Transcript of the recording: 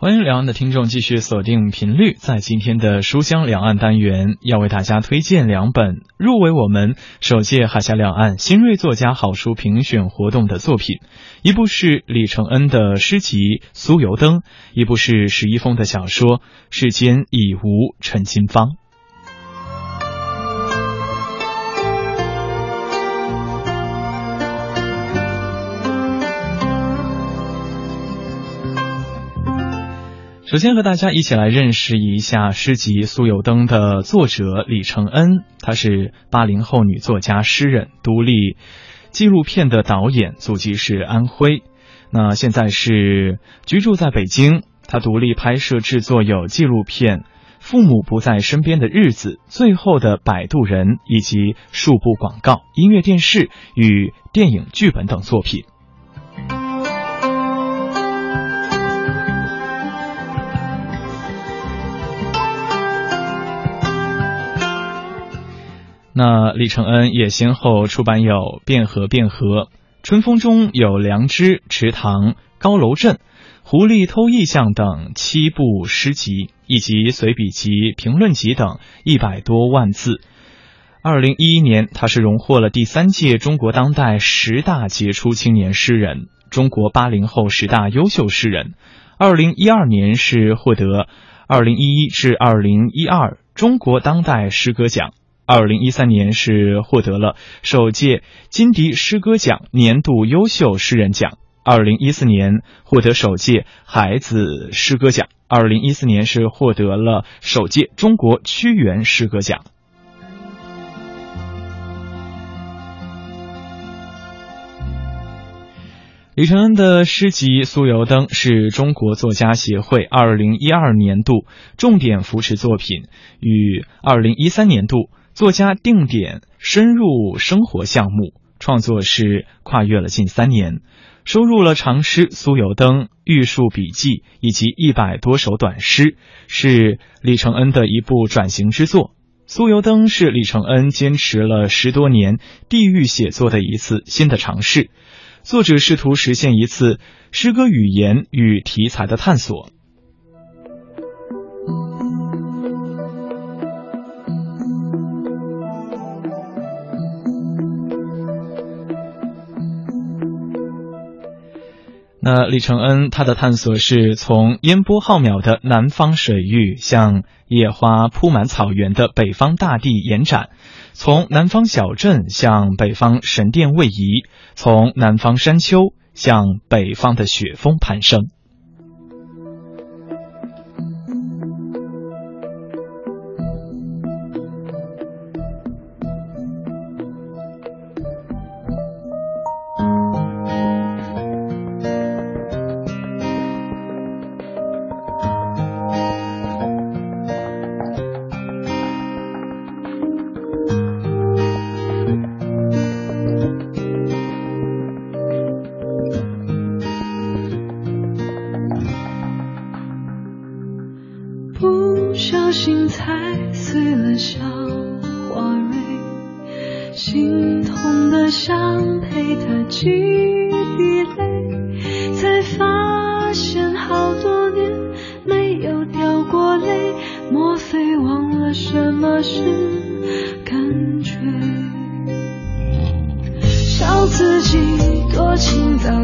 欢迎两岸的听众继续锁定频率，在今天的书香两岸单元，要为大家推荐两本入围我们首届海峡两岸新锐作家好书评选活动的作品。一部是李承恩的诗集《酥油灯》，一部是石一峰的小说《世间已无陈金芳》。首先和大家一起来认识一下诗集《酥油灯》的作者李承恩，她是八零后女作家、诗人、独立纪录片的导演，祖籍是安徽，那现在是居住在北京。她独立拍摄制作有纪录片《父母不在身边的日子》《最后的摆渡人》以及数部广告、音乐、电视与电影剧本等作品。那李承恩也先后出版有《汴河汴河》《春风中有良知》《池塘》《高楼镇》《狐狸偷意象》等七部诗集，以及随笔集、评论集等一百多万字。二零一一年，他是荣获了第三届中国当代十大杰出青年诗人、中国八零后十大优秀诗人。二零一二年是获得二零一一至二零一二中国当代诗歌奖。二零一三年是获得了首届金笛诗歌奖年度优秀诗人奖。二零一四年获得首届孩子诗歌奖。二零一四年是获得了首届中国屈原诗歌奖。李承恩的诗集《酥油灯》是中国作家协会二零一二年度重点扶持作品，与二零一三年度。作家定点深入生活项目创作是跨越了近三年，收录了长诗《酥油灯》、玉树笔记以及一百多首短诗，是李承恩的一部转型之作。《酥油灯》是李承恩坚持了十多年地域写作的一次新的尝试，作者试图实现一次诗歌语言与题材的探索。那李承恩他的探索是从烟波浩渺的南方水域向野花铺满草原的北方大地延展，从南方小镇向北方神殿位移，从南方山丘向北方的雪峰攀升。踩碎了小花蕊，心痛的想陪他几滴泪，才发现好多年没有掉过泪，莫非忘了什么是感觉？笑自己多情到。